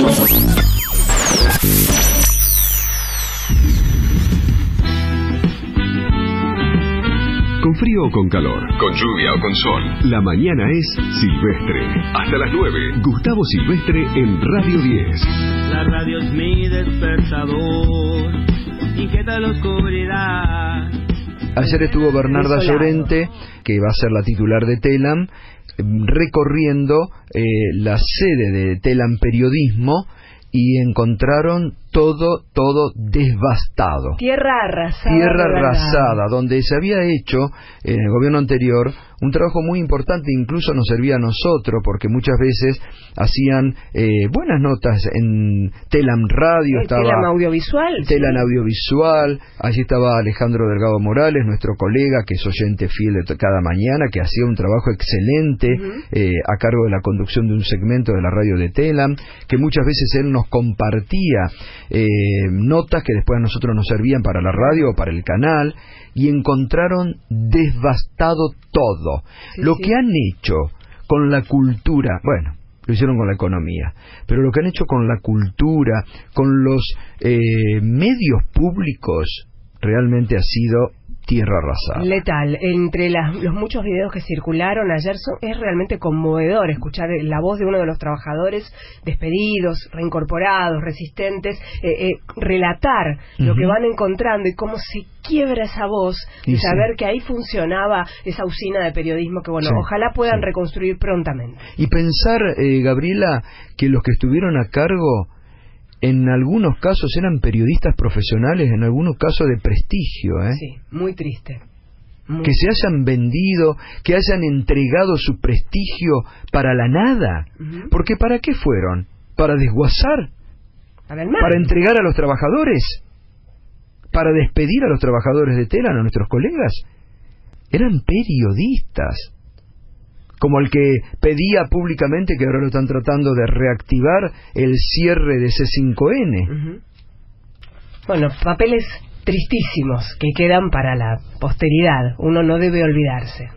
Con frío o con calor, con lluvia o con sol, la mañana es Silvestre. Hasta las 9, Gustavo Silvestre en Radio 10. La radio es mi despertador, inquieta la oscuridad. Ayer estuvo Bernarda. Llorente, que va a ser la titular de Telam, recorriendo eh, la sede de Telam Periodismo y encontraron todo, todo devastado. Tierra arrasada. Tierra arrasada, donde se había hecho en el gobierno anterior un trabajo muy importante, incluso nos servía a nosotros, porque muchas veces hacían eh, buenas notas en Telam Radio, Eh, estaba Telam audiovisual. sí. Telan Audiovisual, allí estaba Alejandro Delgado Morales, nuestro colega que es oyente fiel de cada mañana, que hacía un trabajo excelente eh, a cargo de la conducción de un segmento de la radio de Telam, que muchas veces él nos compartía eh, notas que después a nosotros nos servían para la radio o para el canal, y encontraron devastado todo. Sí, Lo sí. que han hecho con la cultura, bueno, lo hicieron con la economía, pero lo que han hecho con la cultura, con los eh, medios públicos, realmente ha sido tierra arrasada. Letal. Entre las- los muchos videos que circularon ayer son- es realmente conmovedor escuchar la voz de uno de los trabajadores despedidos, reincorporados, resistentes, eh, eh, relatar lo que van encontrando y cómo se quiebra esa voz Y sí. saber que ahí funcionaba esa usina de periodismo que, bueno, Sí, ojalá puedan sí. reconstruir prontamente. Y pensar, eh, Gabriela, que los que estuvieron a cargo, en algunos casos eran periodistas profesionales, en algunos casos de prestigio, ¿eh? Sí, muy triste. Muy que se hayan vendido, que hayan entregado su prestigio para la nada. Porque ¿para qué fueron? ¿Para desguazar? Para. ¿Para entregar a los trabajadores? ¿Para despedir a los trabajadores de Telan, a nuestros colegas? Eran periodistas. Como el que pedía públicamente, que ahora lo están tratando de reactivar, el cierre de C5N. Ujú. Bueno, papeles tristísimos que quedan para la posteridad. Uno no debe olvidarse.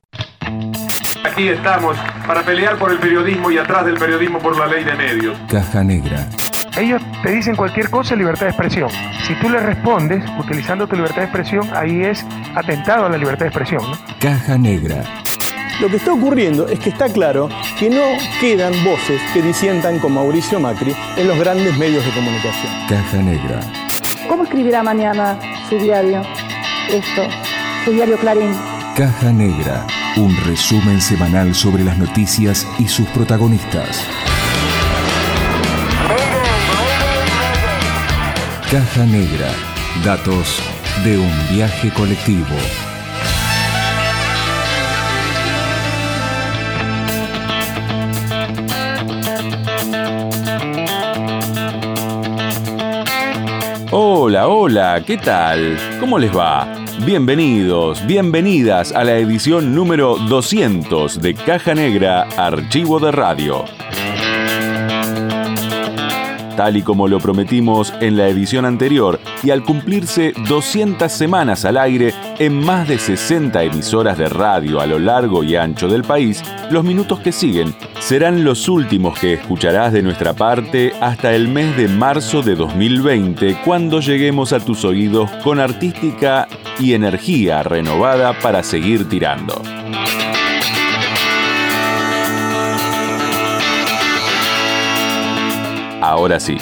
Aquí estamos para pelear por el periodismo y atrás del periodismo por la ley de medios. Caja Negra. Ellos te dicen cualquier cosa, libertad de expresión. Si tú les respondes utilizando tu libertad de expresión, ahí es atentado a la libertad de expresión. ¿no? Caja Negra. Lo que está ocurriendo es que está claro que no quedan voces que disientan con Mauricio Macri en los grandes medios de comunicación. Caja Negra. ¿Cómo escribirá mañana su diario? Esto, su diario Clarín. Caja Negra. Un resumen semanal sobre las noticias y sus protagonistas. Caja Negra. Datos de un viaje colectivo. Hola, hola, ¿qué tal? ¿Cómo les va? Bienvenidos, bienvenidas a la edición número 200 de Caja Negra, Archivo de Radio. Tal y como lo prometimos en la edición anterior y al cumplirse 200 semanas al aire en más de 60 emisoras de radio a lo largo y ancho del país, los minutos que siguen serán los últimos que escucharás de nuestra parte hasta el mes de marzo de 2020, cuando lleguemos a tus oídos con artística y energía renovada para seguir tirando. Ahora sí,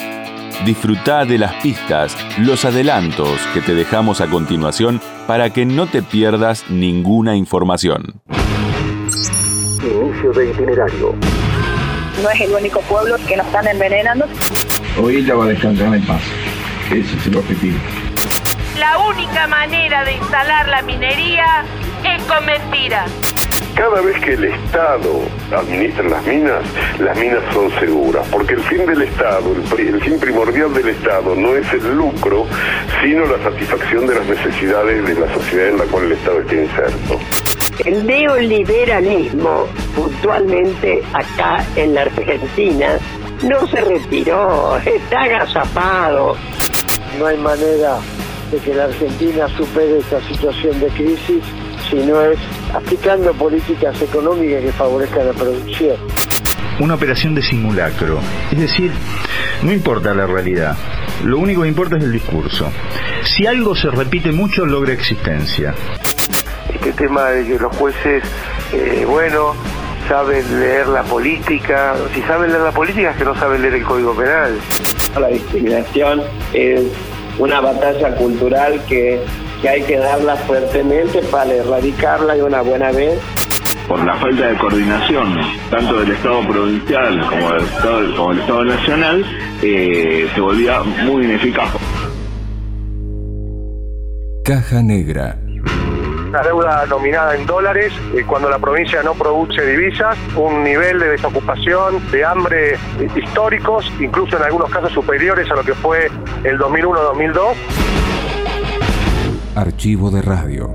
disfruta de las pistas, los adelantos que te dejamos a continuación para que no te pierdas ninguna información. Inicio de itinerario. No es el único pueblo que nos están envenenando. Hoy ella va a descansar en paz. Ese es el objetivo. La única manera de instalar la minería es con mentiras. Cada vez que el Estado administra las minas, las minas son seguras, porque el fin del Estado, el, fin primordial del Estado no es el lucro, sino la satisfacción de las necesidades de la sociedad en la cual el Estado está inserto. El neoliberalismo, puntualmente acá en la Argentina, no se retiró, está agazapado. No hay manera de que la Argentina supere esta situación de crisis si no es aplicando políticas económicas que favorezcan la producción. Una operación de simulacro, es decir, No importa la realidad, lo único que importa es el discurso. Si algo se repite mucho, logra existencia. Este tema de que los jueces, eh, bueno, saben leer la política, si saben leer la política es que no saben leer el Código Penal. La discriminación es una batalla cultural que, que hay que darla fuertemente para erradicarla de una buena vez por la falta de coordinación, tanto del Estado provincial como del Estado, como del Estado nacional, eh, se volvía muy ineficaz. Caja Negra. Una deuda nominada en dólares, eh, cuando la provincia no produce divisas, un nivel de desocupación, de hambre históricos, incluso en algunos casos superiores a lo que fue el 2001-2002. Archivo de radio.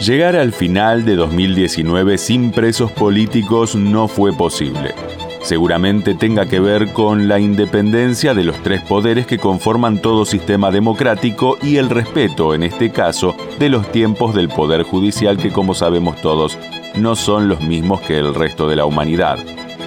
Llegar al final de 2019 sin presos políticos no fue posible. Seguramente tenga que ver con la independencia de los tres poderes que conforman todo sistema democrático y el respeto, en este caso, de los tiempos del Poder Judicial que, como sabemos todos, no son los mismos que el resto de la humanidad.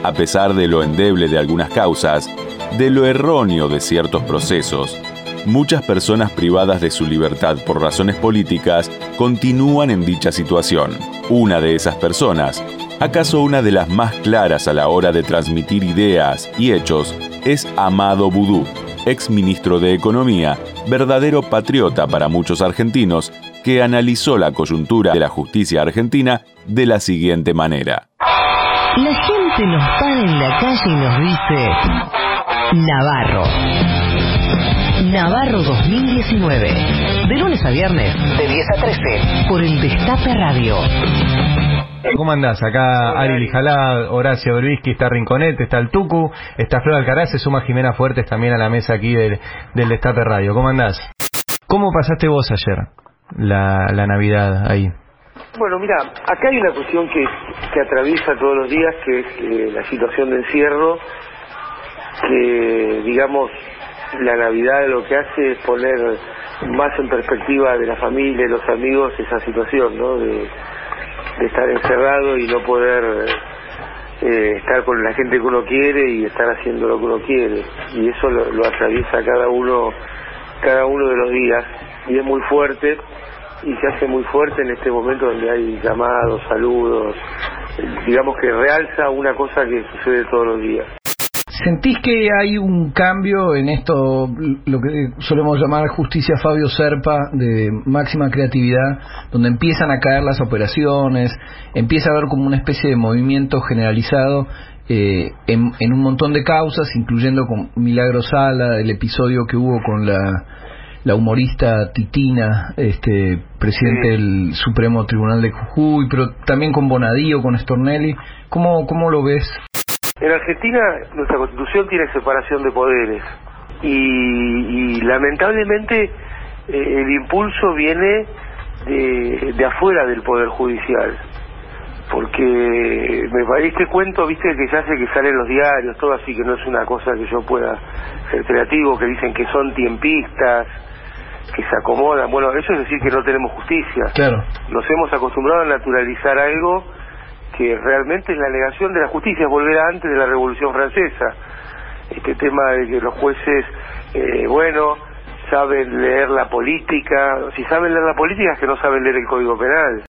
A pesar de lo endeble de algunas causas, de lo erróneo de ciertos procesos, muchas personas privadas de su libertad por razones políticas continúan en dicha situación. Una de esas personas, acaso una de las más claras a la hora de transmitir ideas y hechos, es Amado Boudou, ex ministro de Economía, verdadero patriota para muchos argentinos, que analizó la coyuntura de la justicia argentina de la siguiente manera. La gente nos para en la calle y nos dice Navarro. Navarro 2019. De lunes a viernes, de 10 a 13, por el Destape Radio. ¿Cómo andás? Acá Ari Lijalá, Horacio Berbisky, está Rinconete, está el Tucu, está Flor Alcaraz, se suma Jimena Fuertes también a la mesa aquí del, del Destape Radio. ¿Cómo andás? ¿Cómo pasaste vos ayer la, la Navidad ahí? Bueno, mira, acá hay una cuestión que, que atraviesa todos los días, que es eh, la situación de encierro, que digamos la Navidad lo que hace es poner más en perspectiva de la familia y los amigos esa situación, ¿no? De, estar encerrado y no poder eh, estar con la gente que uno quiere y estar haciendo lo que uno quiere. Y eso lo, lo atraviesa cada uno, cada uno de los días y es muy fuerte y se hace muy fuerte en este momento donde hay llamados, saludos, digamos que realza una cosa que sucede todos los días. ¿Sentís que hay un cambio en esto, lo que solemos llamar justicia Fabio Serpa, de máxima creatividad, donde empiezan a caer las operaciones, empieza a haber como una especie de movimiento generalizado eh, en, un montón de causas, incluyendo con Milagro Sala, el episodio que hubo con la, la humorista Titina, este presidente del Supremo Tribunal de Jujuy, pero también con Bonadío, con Stornelli. ¿Cómo, cómo lo ves? En Argentina nuestra constitución tiene separación de poderes y, lamentablemente eh, el impulso viene de, de, afuera del poder judicial. Porque me parece que cuento viste que ya sé que salen los diarios todo así que no es una cosa que yo pueda ser creativo que dicen que son tiempistas que se acomodan. Bueno eso es decir que no tenemos justicia. Claro. Nos hemos acostumbrado a naturalizar algo que realmente es la negación de la justicia, volver a antes de la Revolución Francesa. Este tema de que los jueces, eh, bueno, saben leer la política, si saben leer la política es que no saben leer el Código Penal.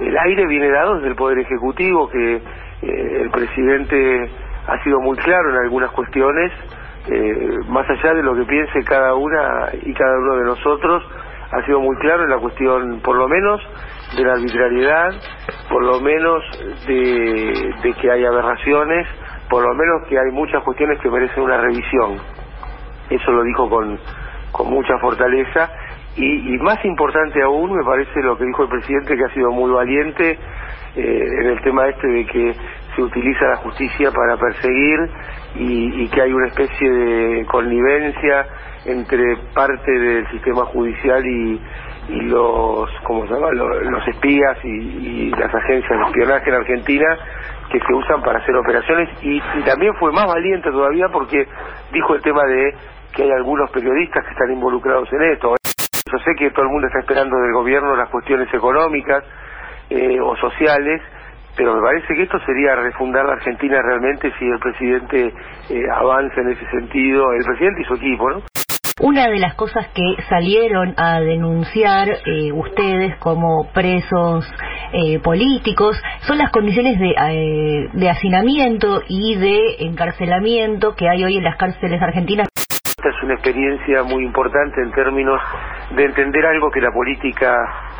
El aire viene dado desde el Poder Ejecutivo, que eh, el presidente ha sido muy claro en algunas cuestiones, eh, más allá de lo que piense cada una y cada uno de nosotros, ha sido muy claro en la cuestión, por lo menos, de la arbitrariedad, por lo menos de, que hay aberraciones, por lo menos que hay muchas cuestiones que merecen una revisión. Eso lo dijo con, con mucha fortaleza y, más importante aún me parece lo que dijo el presidente que ha sido muy valiente eh, en el tema este de que se utiliza la justicia para perseguir y que hay una especie de connivencia entre parte del sistema judicial y, y los, ¿cómo se llama? Los, espías y, las agencias de espionaje en Argentina que se usan para hacer operaciones y, también fue más valiente todavía porque dijo el tema de que hay algunos periodistas que están involucrados en esto. Yo sé que todo el mundo está esperando del gobierno las cuestiones económicas eh, o sociales, pero me parece que esto sería refundar la Argentina realmente si el presidente eh, avanza en ese sentido, el presidente y su equipo, ¿no? Una de las cosas que salieron a denunciar eh, ustedes como presos eh, políticos son las condiciones de, eh, hacinamiento y de encarcelamiento que hay hoy en las cárceles argentinas. Esta es una experiencia muy importante en términos de entender algo que la política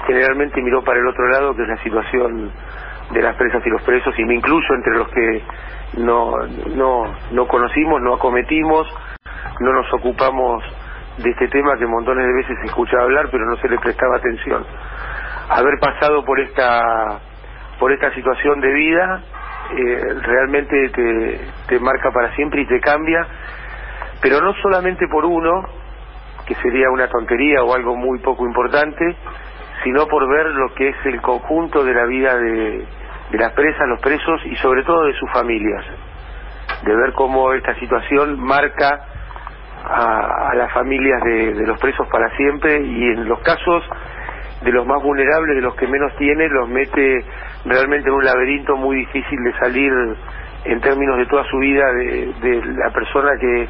generalmente miró para el otro lado, que es la situación de las presas y los presos, y me incluyo entre los que no, no, no conocimos, no acometimos, no nos ocupamos de este tema que montones de veces se escuchaba hablar pero no se le prestaba atención. Haber pasado por esta por esta situación de vida eh, realmente te, te marca para siempre y te cambia, pero no solamente por uno, que sería una tontería o algo muy poco importante, sino por ver lo que es el conjunto de la vida de, de las presas, los presos y sobre todo de sus familias, de ver cómo esta situación marca a, a las familias de, de, los presos para siempre y en los casos de los más vulnerables, de los que menos tienen, los mete realmente en un laberinto muy difícil de salir en términos de toda su vida, de, de la persona que,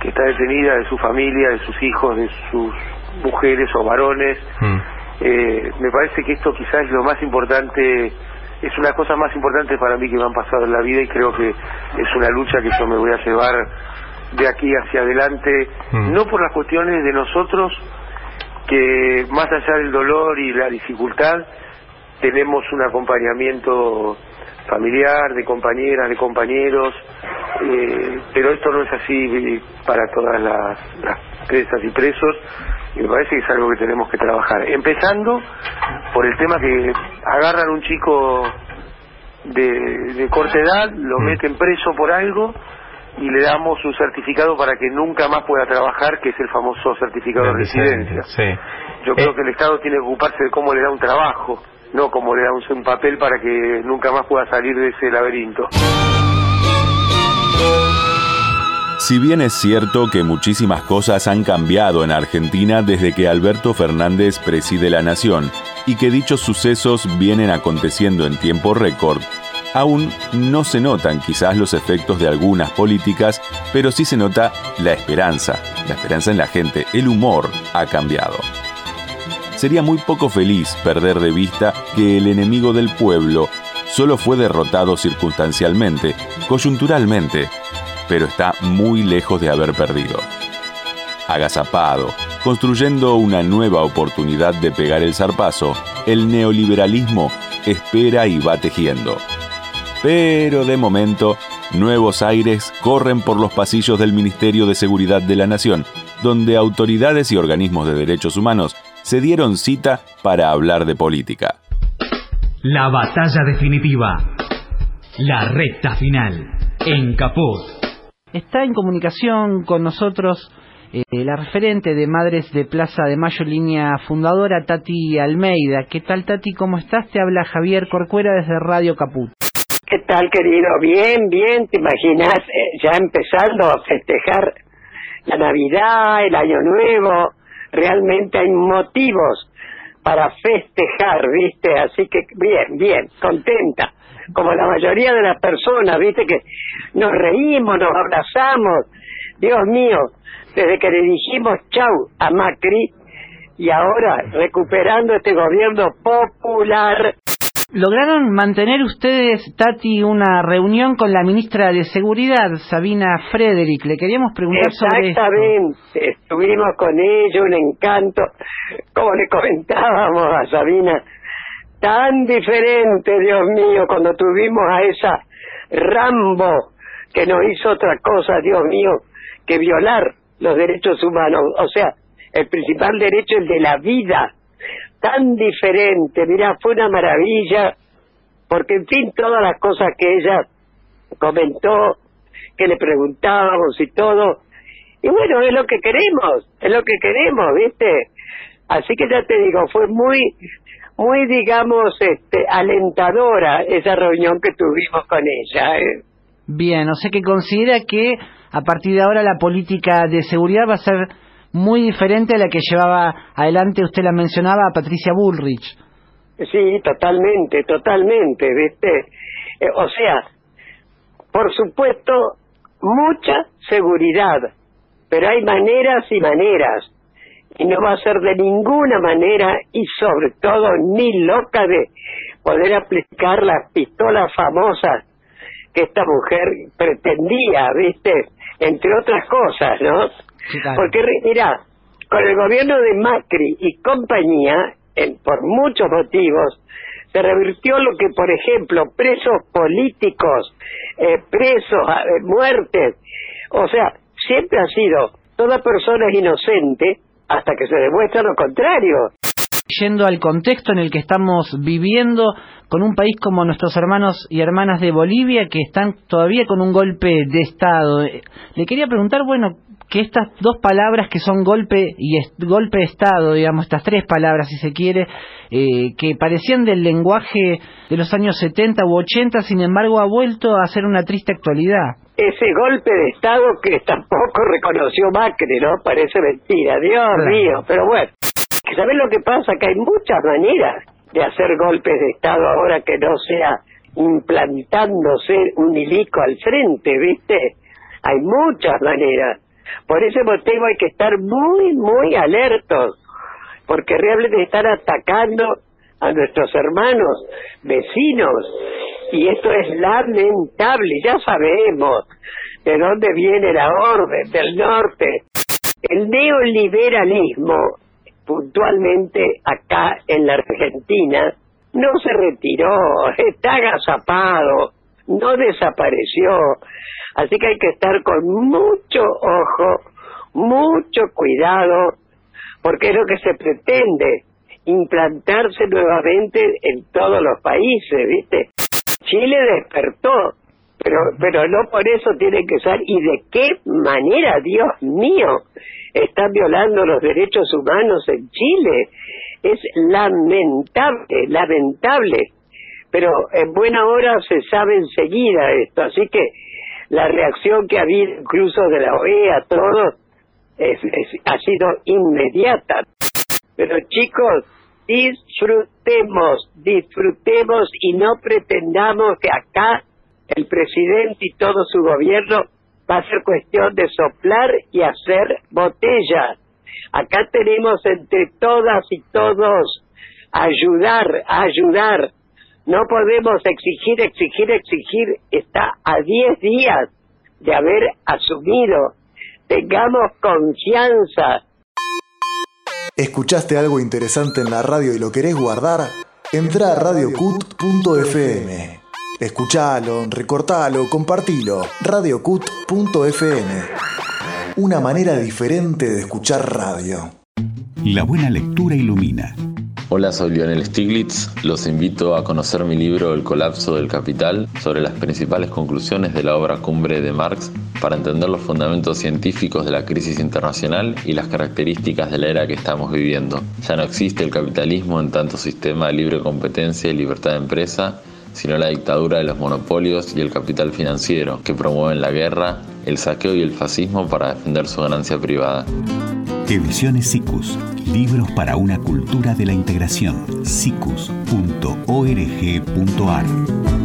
que está detenida, de su familia, de sus hijos, de sus mujeres o varones. Mm. Eh, me parece que esto quizás es lo más importante, es una cosa más importante para mí que me han pasado en la vida y creo que es una lucha que yo me voy a llevar de aquí hacia adelante, mm. no por las cuestiones de nosotros, que más allá del dolor y la dificultad, tenemos un acompañamiento familiar, de compañeras, de compañeros, eh, pero esto no es así para todas las, las presas y presos, y me parece que es algo que tenemos que trabajar. Empezando por el tema que agarran un chico de, de corta edad, lo mm. meten preso por algo, y le damos un certificado para que nunca más pueda trabajar, que es el famoso certificado de, residencia. Yo creo eh. que el Estado tiene que ocuparse de cómo le da un trabajo, no cómo le da un, un papel para que nunca más pueda salir de ese laberinto. Si bien es cierto que muchísimas cosas han cambiado en Argentina desde que Alberto Fernández preside la nación y que dichos sucesos vienen aconteciendo en tiempo récord, Aún no se notan quizás los efectos de algunas políticas, pero sí se nota la esperanza, la esperanza en la gente, el humor ha cambiado. Sería muy poco feliz perder de vista que el enemigo del pueblo solo fue derrotado circunstancialmente, coyunturalmente, pero está muy lejos de haber perdido. Agazapado, construyendo una nueva oportunidad de pegar el zarpazo, el neoliberalismo espera y va tejiendo. Pero de momento, nuevos aires corren por los pasillos del Ministerio de Seguridad de la Nación, donde autoridades y organismos de derechos humanos se dieron cita para hablar de política. La batalla definitiva. La recta final. En Caput. Está en comunicación con nosotros eh, la referente de Madres de Plaza de Mayo, línea fundadora, Tati Almeida. ¿Qué tal, Tati? ¿Cómo estás? Te habla Javier Corcuera desde Radio Caput. ¿Qué tal, querido? Bien, bien, te imaginas eh, ya empezando a festejar la Navidad, el Año Nuevo. Realmente hay motivos para festejar, ¿viste? Así que bien, bien, contenta. Como la mayoría de las personas, ¿viste? Que nos reímos, nos abrazamos. Dios mío, desde que le dijimos chau a Macri y ahora recuperando este gobierno popular lograron mantener ustedes, Tati, una reunión con la ministra de Seguridad, Sabina Frederick. Le queríamos preguntar sobre esto. Exactamente, estuvimos con ella, un encanto, como le comentábamos a Sabina, tan diferente, Dios mío, cuando tuvimos a esa Rambo que no hizo otra cosa, Dios mío, que violar los derechos humanos, o sea, el principal derecho, el de la vida tan diferente, mira, fue una maravilla, porque en fin, todas las cosas que ella comentó, que le preguntábamos y todo, y bueno, es lo que queremos, es lo que queremos, ¿viste? Así que ya te digo, fue muy, muy, digamos, este, alentadora esa reunión que tuvimos con ella. ¿eh? Bien, o sea que considera que a partir de ahora la política de seguridad va a ser muy diferente a la que llevaba adelante, usted la mencionaba, a Patricia Bullrich. Sí, totalmente, totalmente, ¿viste? Eh, o sea, por supuesto, mucha seguridad, pero hay maneras y maneras, y no va a ser de ninguna manera, y sobre todo ni loca de poder aplicar las pistolas famosas que esta mujer pretendía, ¿viste? Entre otras cosas, ¿no? Porque, mira, con el gobierno de Macri y compañía, por muchos motivos, se revirtió lo que, por ejemplo, presos políticos, eh, presos, eh, muertes, o sea, siempre ha sido toda persona es inocente hasta que se demuestra lo contrario. Yendo al contexto en el que estamos viviendo, con un país como nuestros hermanos y hermanas de Bolivia que están todavía con un golpe de Estado. Le quería preguntar, bueno, que estas dos palabras que son golpe y golpe de Estado, digamos, estas tres palabras, si se quiere, eh, que parecían del lenguaje de los años 70 u 80, sin embargo, ha vuelto a ser una triste actualidad. Ese golpe de Estado que tampoco reconoció Macri, ¿no? Parece mentira, Dios mío, pero bueno. ¿Sabes lo que pasa? Que hay muchas maneras de hacer golpes de Estado ahora que no sea implantándose un hilico al frente, ¿viste? Hay muchas maneras. Por ese motivo hay que estar muy, muy alertos, porque realmente están atacando a nuestros hermanos, vecinos, y esto es lamentable, ya sabemos de dónde viene la orden del norte. El neoliberalismo, puntualmente acá en la Argentina, no se retiró, está agazapado, no desapareció. Así que hay que estar con mucho ojo, mucho cuidado, porque es lo que se pretende, implantarse nuevamente en todos los países, ¿viste? Chile despertó, pero, pero no por eso tiene que ser. ¿Y de qué manera, Dios mío, están violando los derechos humanos en Chile? Es lamentable, lamentable. Pero en buena hora se sabe enseguida esto, así que la reacción que ha habido incluso de la OEA, todo, es, ha sido inmediata. Pero chicos, disfrutemos, disfrutemos y no pretendamos que acá el presidente y todo su gobierno va a ser cuestión de soplar y hacer botella. Acá tenemos entre todas y todos ayudar, ayudar. No podemos exigir, exigir, exigir. Está a 10 días de haber asumido. Tengamos confianza. ¿Escuchaste algo interesante en la radio y lo querés guardar? Entra a radiocut.fm. Escuchalo, recortalo, compartilo. radiocut.fm. Una manera diferente de escuchar radio. La buena lectura ilumina. Hola, soy Lionel Stiglitz. Los invito a conocer mi libro El colapso del capital sobre las principales conclusiones de la obra cumbre de Marx para entender los fundamentos científicos de la crisis internacional y las características de la era que estamos viviendo. Ya no existe el capitalismo en tanto sistema de libre competencia y libertad de empresa, sino la dictadura de los monopolios y el capital financiero que promueven la guerra, el saqueo y el fascismo para defender su ganancia privada. Ediciones SICUS. Libros para una cultura de la integración. sicus.org.ar